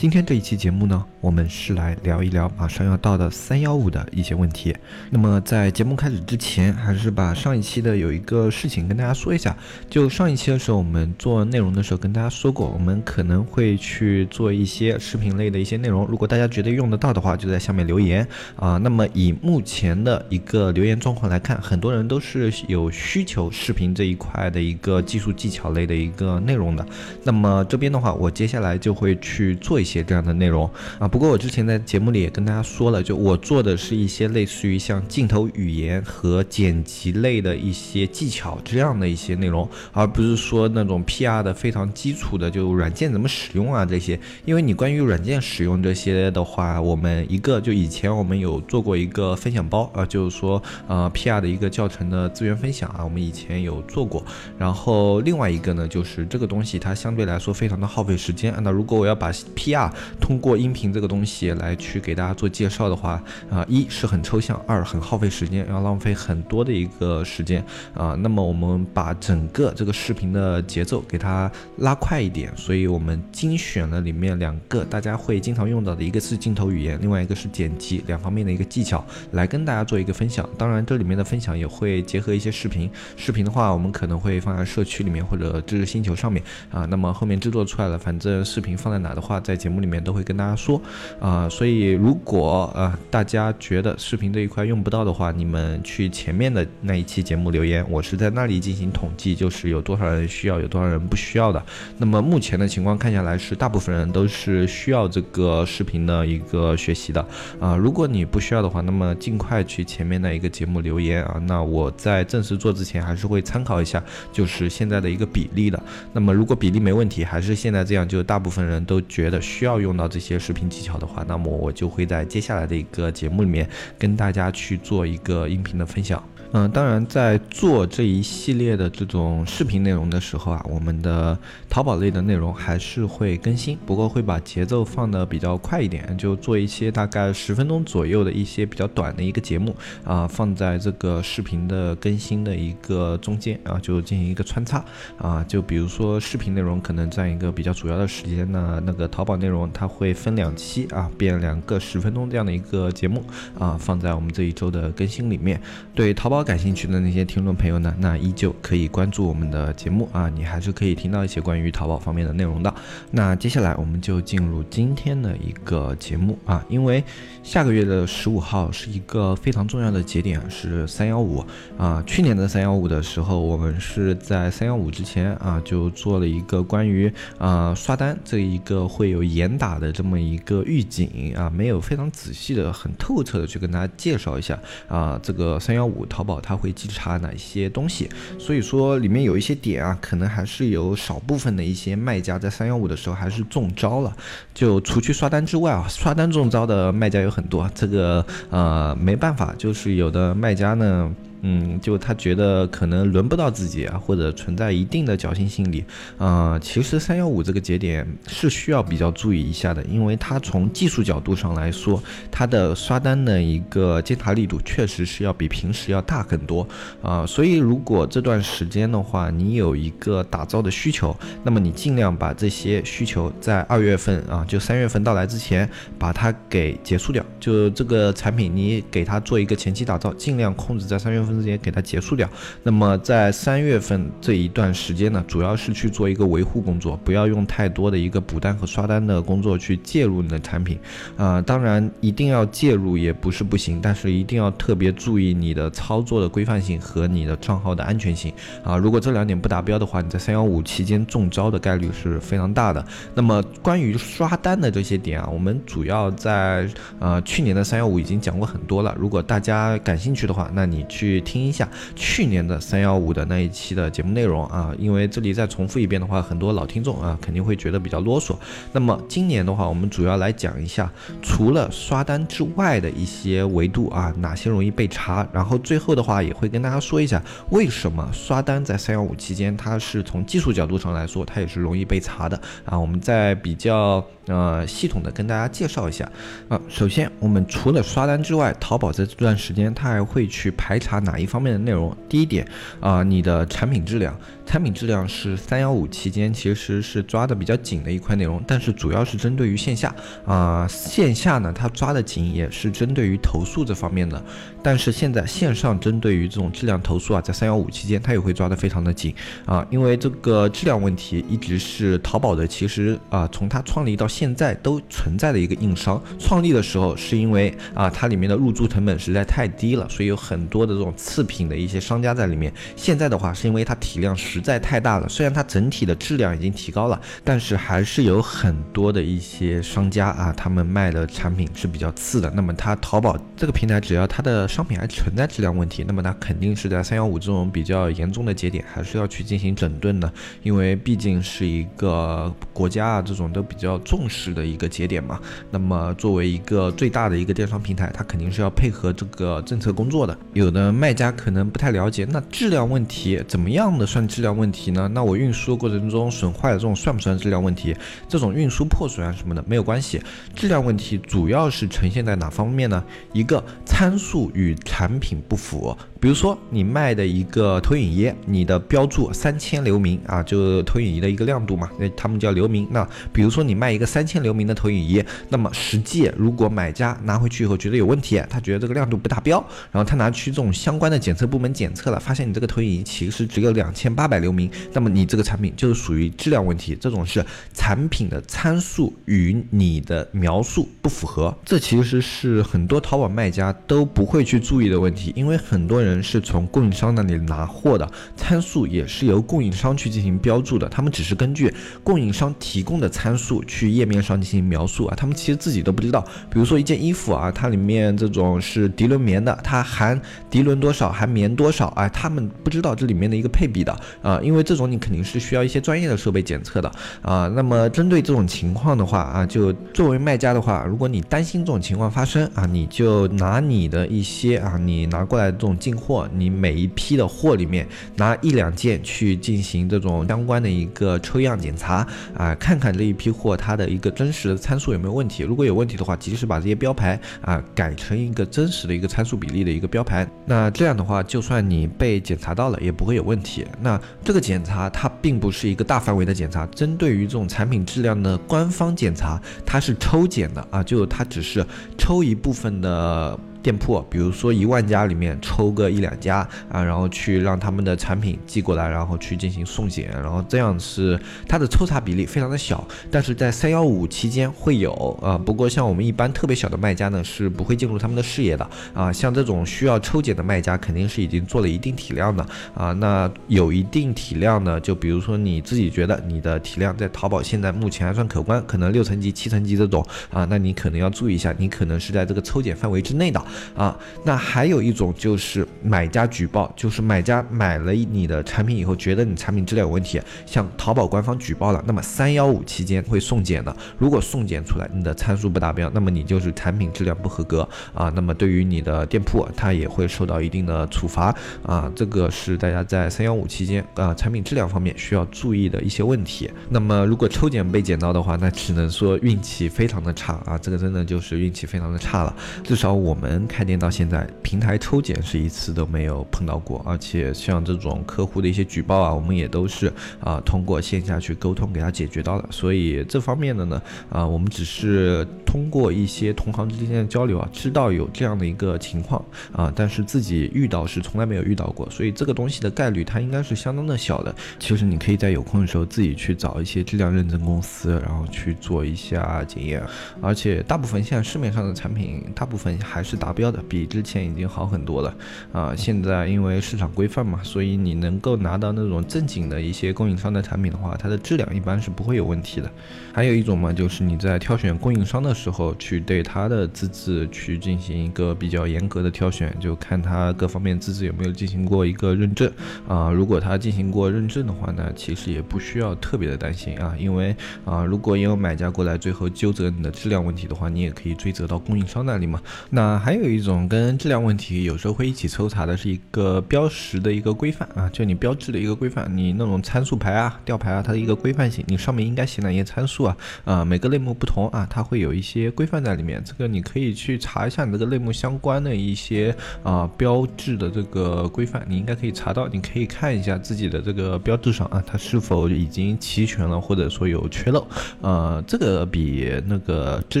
今天这一期节目呢，我们是来聊一聊马上要到的三幺五的一些问题。那么在节目开始之前，还是把上一期的有一个事情跟大家说一下。就上一期的时候，我们做内容的时候跟大家说过，我们可能会去做一些视频类的一些内容。如果大家觉得用得到的话，就在下面留言啊。那么以目前的一个留言状况来看，很多人都是有需求视频这一块的一个技术技巧类的一个内容的。那么这边的话，我接下来就会去做一些。些这样的内容啊，不过我之前在节目里也跟大家说了，就我做的是一些类似于像镜头语言和剪辑类的一些技巧这样的一些内容，而不是说那种 PR 的非常基础的就软件怎么使用啊这些。因为你关于软件使用这些的话，我们一个就以前我们有做过一个分享包啊，就是说呃 PR 的一个教程的资源分享啊，我们以前有做过。然后另外一个呢，就是这个东西它相对来说非常的耗费时间。那如果我要把 PR 通过音频这个东西来去给大家做介绍的话，啊，一是很抽象，二很耗费时间，要浪费很多的一个时间啊。那么我们把整个这个视频的节奏给它拉快一点，所以我们精选了里面两个大家会经常用到的，一个是镜头语言，另外一个是剪辑两方面的一个技巧，来跟大家做一个分享。当然，这里面的分享也会结合一些视频，视频的话我们可能会放在社区里面或者知识星球上面啊。那么后面制作出来了，反正视频放在哪的话，在节目里面都。会跟大家说，啊，所以如果呃大家觉得视频这一块用不到的话，你们去前面的那一期节目留言，我是在那里进行统计，就是有多少人需要，有多少人不需要的。那么目前的情况看下来是大部分人都是需要这个视频的一个学习的，啊，如果你不需要的话，那么尽快去前面的一个节目留言啊，那我在正式做之前还是会参考一下，就是现在的一个比例的。那么如果比例没问题，还是现在这样，就大部分人都觉得需要用。到这些视频技巧的话，那么我就会在接下来的一个节目里面跟大家去做一个音频的分享。嗯，当然，在做这一系列的这种视频内容的时候啊，我们的淘宝类的内容还是会更新，不过会把节奏放的比较快一点，就做一些大概十分钟左右的一些比较短的一个节目啊，放在这个视频的更新的一个中间啊，就进行一个穿插啊，就比如说视频内容可能占一个比较主要的时间呢，那个淘宝内容它会分两期啊，变两个十分钟这样的一个节目啊，放在我们这一周的更新里面，对淘宝。感兴趣的那些听众朋友呢，那依旧可以关注我们的节目啊，你还是可以听到一些关于淘宝方面的内容的。那接下来我们就进入今天的一个节目啊，因为下个月的十五号是一个非常重要的节点，是三幺五啊。去年的三幺五的时候，我们是在三幺五之前啊，就做了一个关于啊刷单这一个会有严打的这么一个预警啊，没有非常仔细的、很透彻的去跟大家介绍一下啊，这个三幺五淘宝。它会稽查哪些东西？所以说里面有一些点啊，可能还是有少部分的一些卖家在三幺五的时候还是中招了。就除去刷单之外啊，刷单中招的卖家有很多，这个呃没办法，就是有的卖家呢。嗯，就他觉得可能轮不到自己啊，或者存在一定的侥幸心理啊。其实三幺五这个节点是需要比较注意一下的，因为它从技术角度上来说，它的刷单的一个监察力度确实是要比平时要大很多啊。所以如果这段时间的话，你有一个打造的需求，那么你尽量把这些需求在二月份啊，就三月份到来之前把它给结束掉。就这个产品，你给它做一个前期打造，尽量控制在三月份。分时间给它结束掉。那么在三月份这一段时间呢，主要是去做一个维护工作，不要用太多的一个补单和刷单的工作去介入你的产品。啊，当然一定要介入也不是不行，但是一定要特别注意你的操作的规范性和你的账号的安全性。啊，如果这两点不达标的话，你在三幺五期间中招的概率是非常大的。那么关于刷单的这些点啊，我们主要在呃去年的三幺五已经讲过很多了。如果大家感兴趣的话，那你去。听一下去年的三幺五的那一期的节目内容啊，因为这里再重复一遍的话，很多老听众啊肯定会觉得比较啰嗦。那么今年的话，我们主要来讲一下，除了刷单之外的一些维度啊，哪些容易被查，然后最后的话也会跟大家说一下，为什么刷单在三幺五期间，它是从技术角度上来说，它也是容易被查的啊。我们在比较。呃，系统的跟大家介绍一下啊。首先，我们除了刷单之外，淘宝在这段时间它还会去排查哪哪一方面的内容？第一点啊，你的产品质量。产品质量是三幺五期间其实是抓的比较紧的一块内容，但是主要是针对于线下啊，线下呢它抓的紧也是针对于投诉这方面的，但是现在线上针对于这种质量投诉啊，在三幺五期间它也会抓的非常的紧啊，因为这个质量问题一直是淘宝的，其实啊从它创立到现在都存在的一个硬伤。创立的时候是因为啊它里面的入驻成本实在太低了，所以有很多的这种次品的一些商家在里面。现在的话是因为它体量实。实在太大了，虽然它整体的质量已经提高了，但是还是有很多的一些商家啊，他们卖的产品是比较次的。那么它淘宝这个平台，只要它的商品还存在质量问题，那么它肯定是在三幺五这种比较严重的节点，还是要去进行整顿的。因为毕竟是一个国家啊，这种都比较重视的一个节点嘛。那么作为一个最大的一个电商平台，它肯定是要配合这个政策工作的。有的卖家可能不太了解，那质量问题怎么样的算质量？问题呢？那我运输过程中损坏的这种算不算质量问题？这种运输破损啊什么的没有关系。质量问题主要是呈现在哪方面呢？一个参数与产品不符。比如说你卖的一个投影仪，你的标注三千流明啊，就是投影仪的一个亮度嘛，那他们叫流明。那比如说你卖一个三千流明的投影仪，那么实际如果买家拿回去以后觉得有问题，他觉得这个亮度不达标，然后他拿去这种相关的检测部门检测了，发现你这个投影仪其实只有两千八百流明，那么你这个产品就是属于质量问题，这种是产品的参数与你的描述不符合，这其实是很多淘宝卖家都不会去注意的问题，因为很多人。人是从供应商那里拿货的，参数也是由供应商去进行标注的，他们只是根据供应商提供的参数去页面上进行描述啊，他们其实自己都不知道。比如说一件衣服啊，它里面这种是涤纶棉的，它含涤纶多少，含棉多少，哎，他们不知道这里面的一个配比的啊，因为这种你肯定是需要一些专业的设备检测的啊。那么针对这种情况的话啊，就作为卖家的话，如果你担心这种情况发生啊，你就拿你的一些啊，你拿过来这种进货，你每一批的货里面拿一两件去进行这种相关的一个抽样检查啊，看看这一批货它的一个真实的参数有没有问题。如果有问题的话，及时把这些标牌啊改成一个真实的一个参数比例的一个标牌。那这样的话，就算你被检查到了，也不会有问题。那这个检查它并不是一个大范围的检查，针对于这种产品质量的官方检查，它是抽检的啊，就它只是抽一部分的。店铺，比如说一万家里面抽个一两家啊，然后去让他们的产品寄过来，然后去进行送检，然后这样是它的抽查比例非常的小，但是在三幺五期间会有啊。不过像我们一般特别小的卖家呢，是不会进入他们的视野的啊。像这种需要抽检的卖家，肯定是已经做了一定体量的啊。那有一定体量呢，就比如说你自己觉得你的体量在淘宝现在目前还算可观，可能六层级、七层级这种啊，那你可能要注意一下，你可能是在这个抽检范围之内的。啊，那还有一种就是买家举报，就是买家买了你的产品以后，觉得你产品质量有问题，向淘宝官方举报了。那么三幺五期间会送检的，如果送检出来你的参数不达标，那么你就是产品质量不合格啊。那么对于你的店铺，它也会受到一定的处罚啊。这个是大家在三幺五期间啊产品质量方面需要注意的一些问题。那么如果抽检被检到的话，那只能说运气非常的差啊。这个真的就是运气非常的差了。至少我们开店。到现在，平台抽检是一次都没有碰到过，而且像这种客户的一些举报啊，我们也都是啊通过线下去沟通给他解决到的。所以这方面的呢，啊我们只是通过一些同行之间的交流啊，知道有这样的一个情况啊，但是自己遇到是从来没有遇到过，所以这个东西的概率它应该是相当的小的。其实你可以在有空的时候自己去找一些质量认证公司，然后去做一下检验，而且大部分现在市面上的产品，大部分还是达。达标的，比之前已经好很多了啊。现在因为市场规范嘛，所以你能够拿到那种正经的一些供应商的产品的话，它的质量一般是不会有问题的。还有一种嘛，就是你在挑选供应商的时候，去对他的资质去进行一个比较严格的挑选，就看他各方面资质有没有进行过一个认证啊。如果他进行过认证的话呢，其实也不需要特别的担心啊，因为啊，如果也有买家过来最后纠责你的质量问题的话，你也可以追责到供应商那里嘛。那还有有一种跟质量问题有时候会一起抽查的是一个标识的一个规范啊，就你标志的一个规范，你那种参数牌啊、吊牌啊，它的一个规范性，你上面应该写哪些参数啊？啊，每个类目不同啊，它会有一些规范在里面。这个你可以去查一下你这个类目相关的一些啊标志的这个规范，你应该可以查到。你可以看一下自己的这个标志上啊，它是否已经齐全了，或者说有缺漏。呃，这个比那个质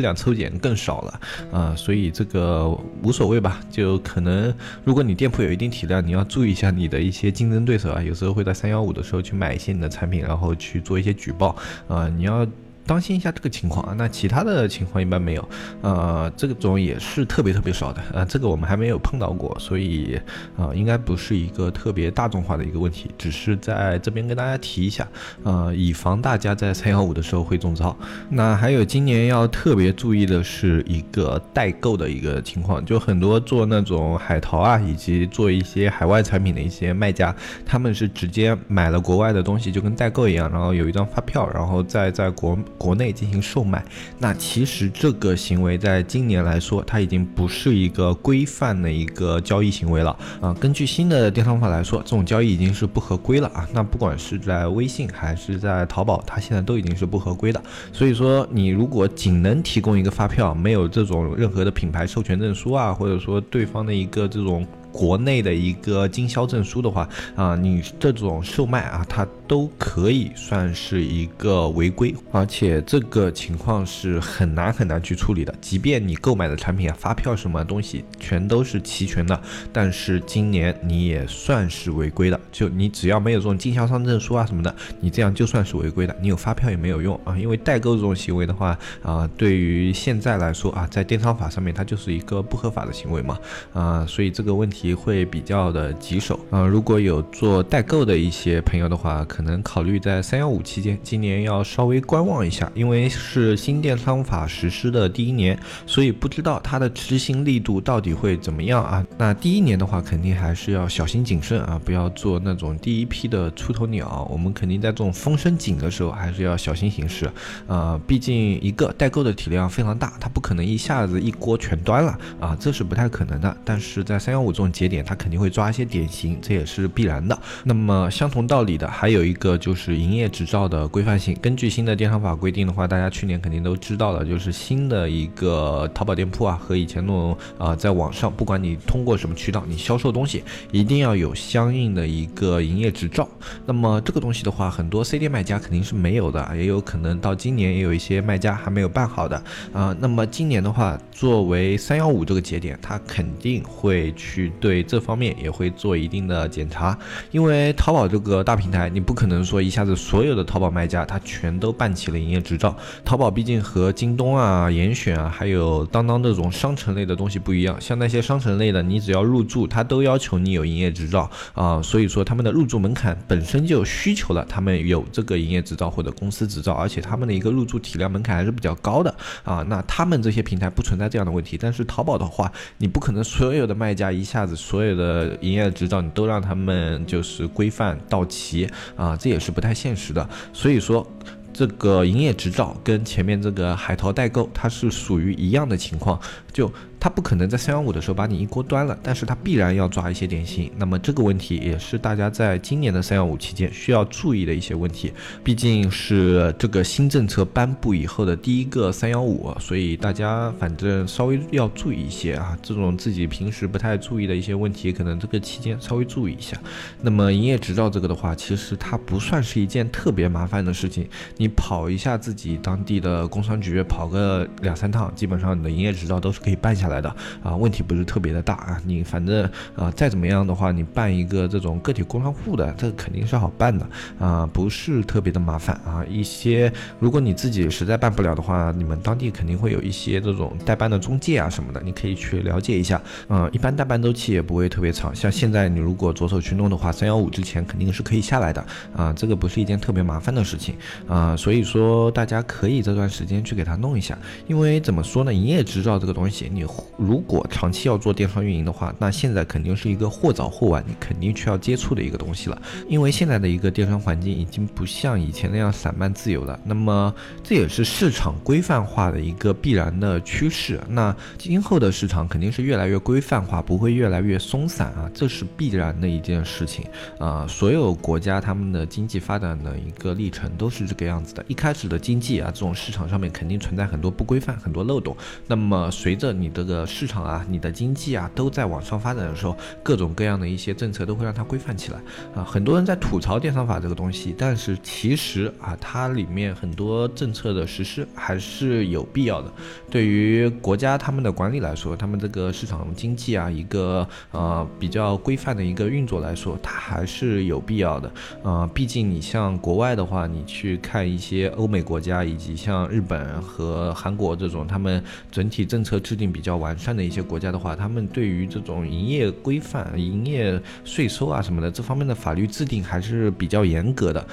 量抽检更少了啊，所以这个无所谓吧。就可能如果你店铺有一定体量，你要注意一下你的一些竞争对手啊，有时候会在三幺五的时候去买一些你的产品，然后去做一些举报啊，你要。当心一下这个情况啊，那其他的情况一般没有，呃，这种也是特别特别少的，呃，这个我们还没有碰到过，所以啊，应该不是一个特别大众化的一个问题，只是在这边跟大家提一下，呃，以防大家在三幺五的时候会中招。那还有今年要特别注意的是一个代购的一个情况，就很多做那种海淘啊，以及做一些海外产品的一些卖家，他们是直接买了国外的东西，就跟代购一样，然后有一张发票，然后再在国。国内进行售卖，那其实这个行为在今年来说，它已经不是一个规范的一个交易行为了啊。根据新的电商法来说，这种交易已经是不合规了啊。那不管是在微信还是在淘宝，它现在都已经是不合规的。所以说，你如果仅能提供一个发票，没有这种任何的品牌授权证书啊，或者说对方的一个这种。国内的一个经销证书的话啊，你这种售卖啊，它都可以算是一个违规，而且这个情况是很难很难去处理的。即便你购买的产品啊，发票什么东西全都是齐全的，但是今年你也算是违规的。就你只要没有这种经销商证书啊什么的，你这样就算是违规的。你有发票也没有用啊，因为代购这种行为的话啊，对于现在来说啊，在电商法上面它就是一个不合法的行为嘛啊，所以这个问题题。会比较的棘手啊！如果有做代购的一些朋友的话，可能考虑在三幺五期间，今年要稍微观望一下，因为是新电商法实施的第一年，所以不知道它的执行力度到底会怎么样啊？那第一年的话，肯定还是要小心谨慎啊，不要做那种第一批的出头鸟。我们肯定在这种风声紧的时候，还是要小心行事啊！毕竟一个代购的体量非常大，它不可能一下子一锅全端了啊，这是不太可能的。但是在三幺五这种节点，它肯定会抓一些典型，这也是必然的。那么相同道理的，还有一个就是营业执照的规范性。根据新的电商法规定的话，大家去年肯定都知道了，就是新的一个淘宝店铺啊，和以前那种啊，在网上，不管你通过什么渠道，你销售东西，一定要有相应的一个营业执照。那么这个东西的话，很多 C 店卖家肯定是没有的，也有可能到今年也有一些卖家还没有办好的啊。那么今年的话，作为三幺五这个节点，它肯定会去对。这方面也会做一定的检查，因为淘宝这个大平台，你不可能说一下子所有的淘宝卖家他全都办起了营业执照。淘宝毕竟和京东啊、严选啊，还有当当这种商城类的东西不一样，像那些商城类的，你只要入驻，它都要求你有营业执照啊，所以说他们的入驻门槛本身就需求了，他们有这个营业执照或者公司执照，而且他们的一个入驻体量门槛还是比较高的啊。那他们这些平台不存在这样的问题，但是淘宝的话，你不可能所有的卖家一下子。所有的营业执照你都让他们就是规范到齐啊，这也是不太现实的。所以说，这个营业执照跟前面这个海淘代购它是属于一样的情况，就。他不可能在三幺五的时候把你一锅端了，但是他必然要抓一些点心。那么这个问题也是大家在今年的三幺五期间需要注意的一些问题。毕竟是这个新政策颁布以后的第一个三幺五，所以大家反正稍微要注意一些啊。这种自己平时不太注意的一些问题，可能这个期间稍微注意一下。那么营业执照这个的话，其实它不算是一件特别麻烦的事情，你跑一下自己当地的工商局，跑个两三趟，基本上你的营业执照都是可以办下来。来的啊，问题不是特别的大啊。你反正啊再怎么样的话，你办一个这种个体工商户的，这肯定是好办的啊，不是特别的麻烦啊。一些如果你自己实在办不了的话，你们当地肯定会有一些这种代办的中介啊什么的，你可以去了解一下。嗯，一般代办周期也不会特别长，像现在你如果着手去弄的话，三幺五之前肯定是可以下来的啊，这个不是一件特别麻烦的事情啊，所以说大家可以这段时间去给他弄一下，因为怎么说呢，营业执照这个东西，你如果长期要做电商运营的话，那现在肯定是一个或早或晚你肯定需要接触的一个东西了，因为现在的一个电商环境已经不像以前那样散漫自由了，那么这也是市场规范化的一个必然的趋势，那今后的市场肯定是越来越规范化，不会越来越松散啊，这是必然的一件事情啊，所有国家他们的经济发展的一个历程都是这个样子的，一开始的经济啊，这种市场上面肯定存在很多不规范、很多漏洞，那么随着你的个市场啊、你的经济啊都在往上发展的时候，各种各样的一些政策都会让它规范起来啊，很多人在吐槽电商法这个东西，但是其实啊，它里面很多政策的实施还是有必要的。对于国家他们的管理来说，他们这个市场经济啊，一个呃比较规范的一个运作来说，它还是有必要的。呃，毕竟你像国外的话，你去看一些欧美国家，以及像日本和韩国这种他们整体政策制定比较完善的一些国家的话，他们对于这种营业规范、营业税收啊什么的这方面的法律制定还是比较严格的。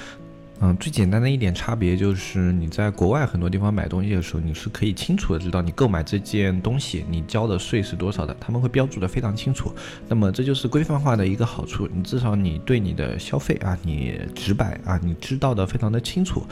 嗯，最简单的一点差别就是你在国外很多地方买东西的时候，你是可以清楚的知道你购买这件东西你交的税是多少的，他们会标注的非常清楚。那么这就是规范化的一个好处，你至少你对你的消费啊，你直白啊，你知道的非常的清楚。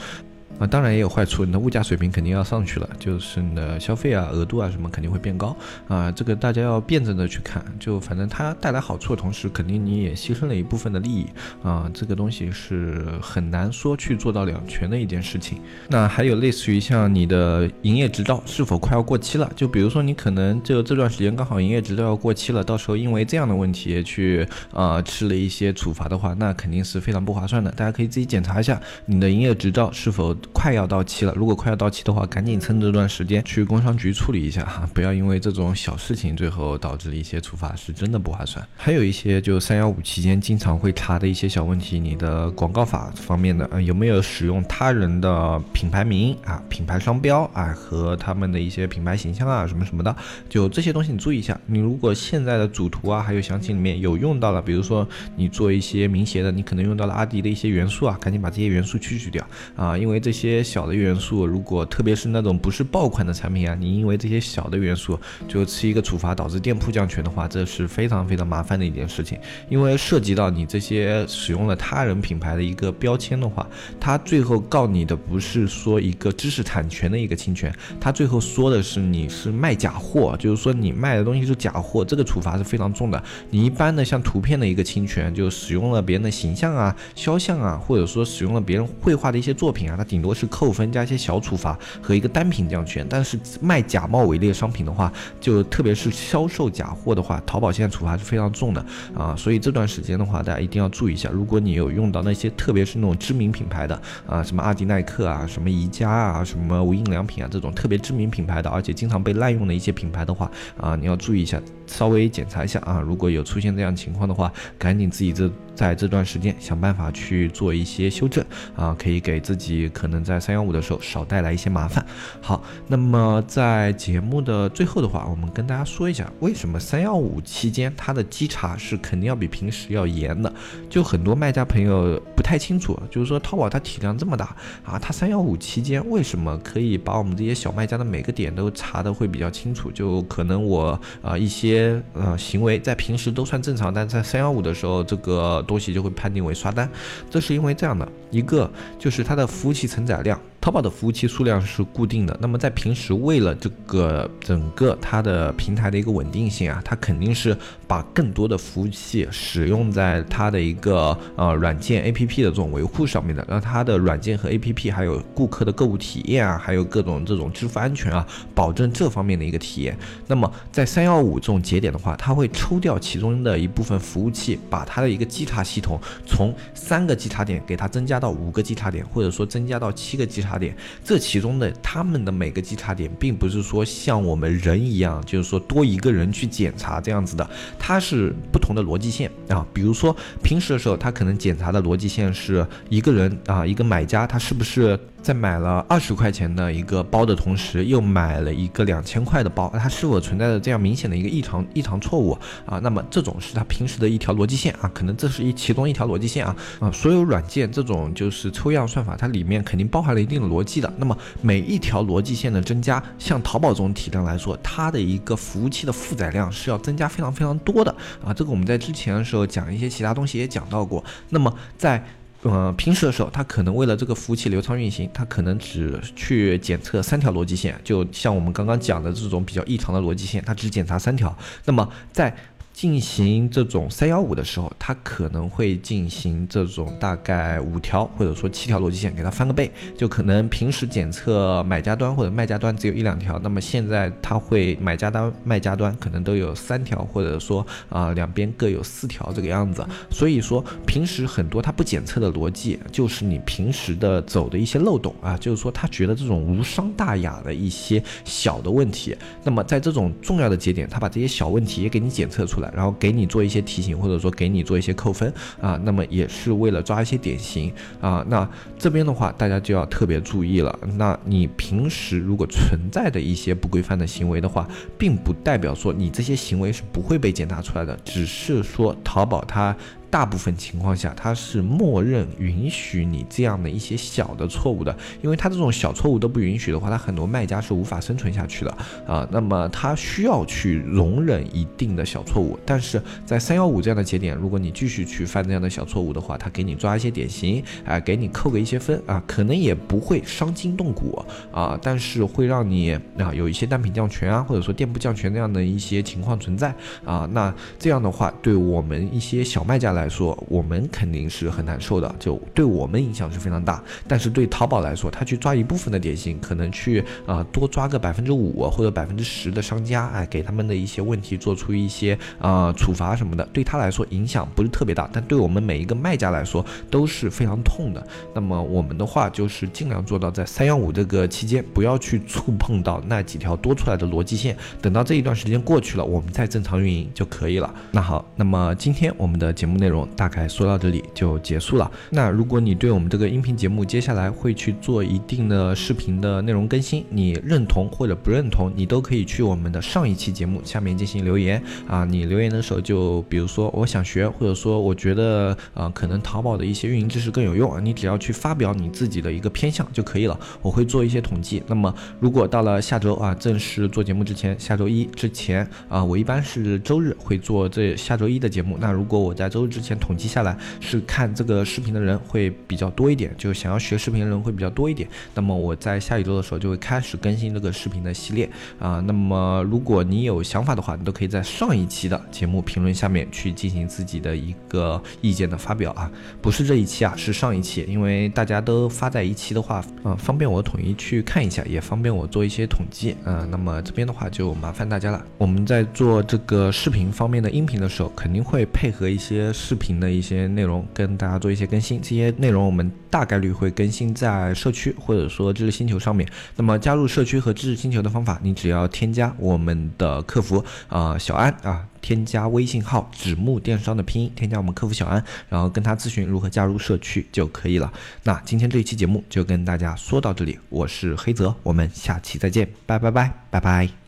啊，当然也有坏处，你的物价水平肯定要上去了，就是你的消费啊、额度啊什么肯定会变高啊，这个大家要辩证的去看，就反正它带来好处的同时，肯定你也牺牲了一部分的利益啊，这个东西是很难说去做到两全的一件事情。那还有类似于像你的营业执照是否快要过期了，就比如说你可能就这段时间刚好营业执照要过期了，到时候因为这样的问题去啊吃了一些处罚的话，那肯定是非常不划算的。大家可以自己检查一下你的营业执照是否。快要到期了，如果快要到期的话，赶紧趁这段时间去工商局处理一下哈，不要因为这种小事情最后导致了一些处罚，是真的不划算。还有一些就三幺五期间经常会查的一些小问题，你的广告法方面的，呃，有没有使用他人的品牌名啊、品牌商标啊和他们的一些品牌形象啊什么什么的，就这些东西你注意一下。你如果现在的主图啊还有详情里面有用到了，比如说你做一些名鞋的，你可能用到了阿迪的一些元素啊，赶紧把这些元素去除掉啊，因为这。些小的元素，如果特别是那种不是爆款的产品啊，你因为这些小的元素就吃一个处罚，导致店铺降权的话，这是非常非常麻烦的一件事情。因为涉及到你这些使用了他人品牌的一个标签的话，他最后告你的不是说一个知识产权的一个侵权，他最后说的是你是卖假货，就是说你卖的东西是假货，这个处罚是非常重的。你一般的像图片的一个侵权，就使用了别人的形象啊、肖像啊，或者说使用了别人绘画的一些作品啊，它顶。多是扣分加一些小处罚和一个单品降权，但是卖假冒伪劣商品的话，就特别是销售假货的话，淘宝现在处罚是非常重的啊，所以这段时间的话，大家一定要注意一下。如果你有用到那些特别是那种知名品牌的啊，什么阿迪耐克啊，什么宜家啊，什么无印良品啊这种特别知名品牌的，而且经常被滥用的一些品牌的话啊，你要注意一下，稍微检查一下啊。如果有出现这样情况的话，赶紧自己这在这段时间想办法去做一些修正啊，可以给自己可能。在三幺五的时候少带来一些麻烦。好，那么在节目的最后的话，我们跟大家说一下，为什么三幺五期间它的稽查是肯定要比平时要严的。就很多卖家朋友不太清楚，就是说淘宝它体量这么大啊，它三幺五期间为什么可以把我们这些小卖家的每个点都查的会比较清楚？就可能我啊一些些呃行为在平时都算正常，但在三幺五的时候，这个东西就会判定为刷单。这是因为这样的一个，就是它的服务器承载量。淘宝的服务器数量是固定的，那么在平时为了这个整个它的平台的一个稳定性啊，它肯定是把更多的服务器使用在它的一个呃软件 APP 的这种维护上面的，让它的软件和 APP 还有顾客的购物体验啊，还有各种这种支付安全啊，保证这方面的一个体验。那么在三幺五这种节点的话，它会抽调其中的一部分服务器，把它的一个稽查系统从三个稽查点给它增加到五个稽查点，或者说增加到七个稽查。差点。这其中的他们的每个稽查点，并不是说像我们人一样，就是说多一个人去检查这样子的，它是不同的逻辑线啊。比如说平时的时候，他可能检查的逻辑线是一个人啊，一个买家他是不是。在买了二十块钱的一个包的同时，又买了一个两千块的包，它是否存在着这样明显的一个异常异常错误啊？那么这种是它平时的一条逻辑线啊，可能这是一其中一条逻辑线啊啊！所有软件这种就是抽样算法，它里面肯定包含了一定的逻辑的。那么每一条逻辑线的增加，像淘宝这种体量来说，它的一个服务器的负载量是要增加非常非常多的啊！这个我们在之前的时候讲一些其他东西也讲到过。那么在嗯，平时的时候，它可能为了这个服务器流畅运行，它可能只去检测三条逻辑线，就像我们刚刚讲的这种比较异常的逻辑线，它只检查三条。那么在进行这种三幺五的时候，它可能会进行这种大概五条或者说七条逻辑线，给它翻个倍，就可能平时检测买家端或者卖家端只有一两条，那么现在它会买家端、卖家端可能都有三条，或者说啊两边各有四条这个样子。所以说平时很多它不检测的逻辑，就是你平时的走的一些漏洞啊，就是说他觉得这种无伤大雅的一些小的问题，那么在这种重要的节点，他把这些小问题也给你检测出来。然后给你做一些提醒，或者说给你做一些扣分啊，那么也是为了抓一些典型啊。那这边的话，大家就要特别注意了。那你平时如果存在的一些不规范的行为的话，并不代表说你这些行为是不会被检查出来的，只是说淘宝它。大部分情况下，它是默认允许你这样的一些小的错误的，因为它这种小错误都不允许的话，它很多卖家是无法生存下去的啊。那么它需要去容忍一定的小错误，但是在三幺五这样的节点，如果你继续去犯这样的小错误的话，它给你抓一些典型，啊，给你扣个一些分啊，可能也不会伤筋动骨啊，但是会让你啊有一些单品降权啊，或者说店铺降权这样的一些情况存在啊。那这样的话，对我们一些小卖家来，来说，我们肯定是很难受的，就对我们影响是非常大。但是对淘宝来说，他去抓一部分的点心，可能去啊多抓个百分之五或者百分之十的商家，哎，给他们的一些问题做出一些啊处罚什么的，对他来说影响不是特别大，但对我们每一个卖家来说都是非常痛的。那么我们的话就是尽量做到在三幺五这个期间，不要去触碰到那几条多出来的逻辑线。等到这一段时间过去了，我们再正常运营就可以了。那好，那么今天我们的节目内内容。大概说到这里就结束了。那如果你对我们这个音频节目接下来会去做一定的视频的内容更新，你认同或者不认同，你都可以去我们的上一期节目下面进行留言啊。你留言的时候就比如说我想学，或者说我觉得啊可能淘宝的一些运营知识更有用啊，你只要去发表你自己的一个偏向就可以了。我会做一些统计。那么如果到了下周啊正式做节目之前，下周一之前啊，我一般是周日会做这下周一的节目。那如果我在周日之前统计下来是看这个视频的人会比较多一点，就想要学视频的人会比较多一点。那么我在下一周的时候就会开始更新这个视频的系列啊。那么如果你有想法的话，你都可以在上一期的节目评论下面去进行自己的一个意见的发表啊。不是这一期啊，是上一期，因为大家都发在一期的话，嗯，方便我统一去看一下，也方便我做一些统计啊。那么这边的话就麻烦大家了。我们在做这个视频方面的音频的时候，肯定会配合一些视频。的一些内容跟大家做一些更新，这些内容我们大概率会更新在社区或者说知识星球上面。那么加入社区和知识星球的方法，你只要添加我们的客服啊小安啊，添加微信号纸木电商的拼音，添加我们客服小安，然后跟他咨询如何加入社区就可以了。那今天这一期节目就跟大家说到这里，我是黑泽，我们下期再见，拜拜拜拜拜。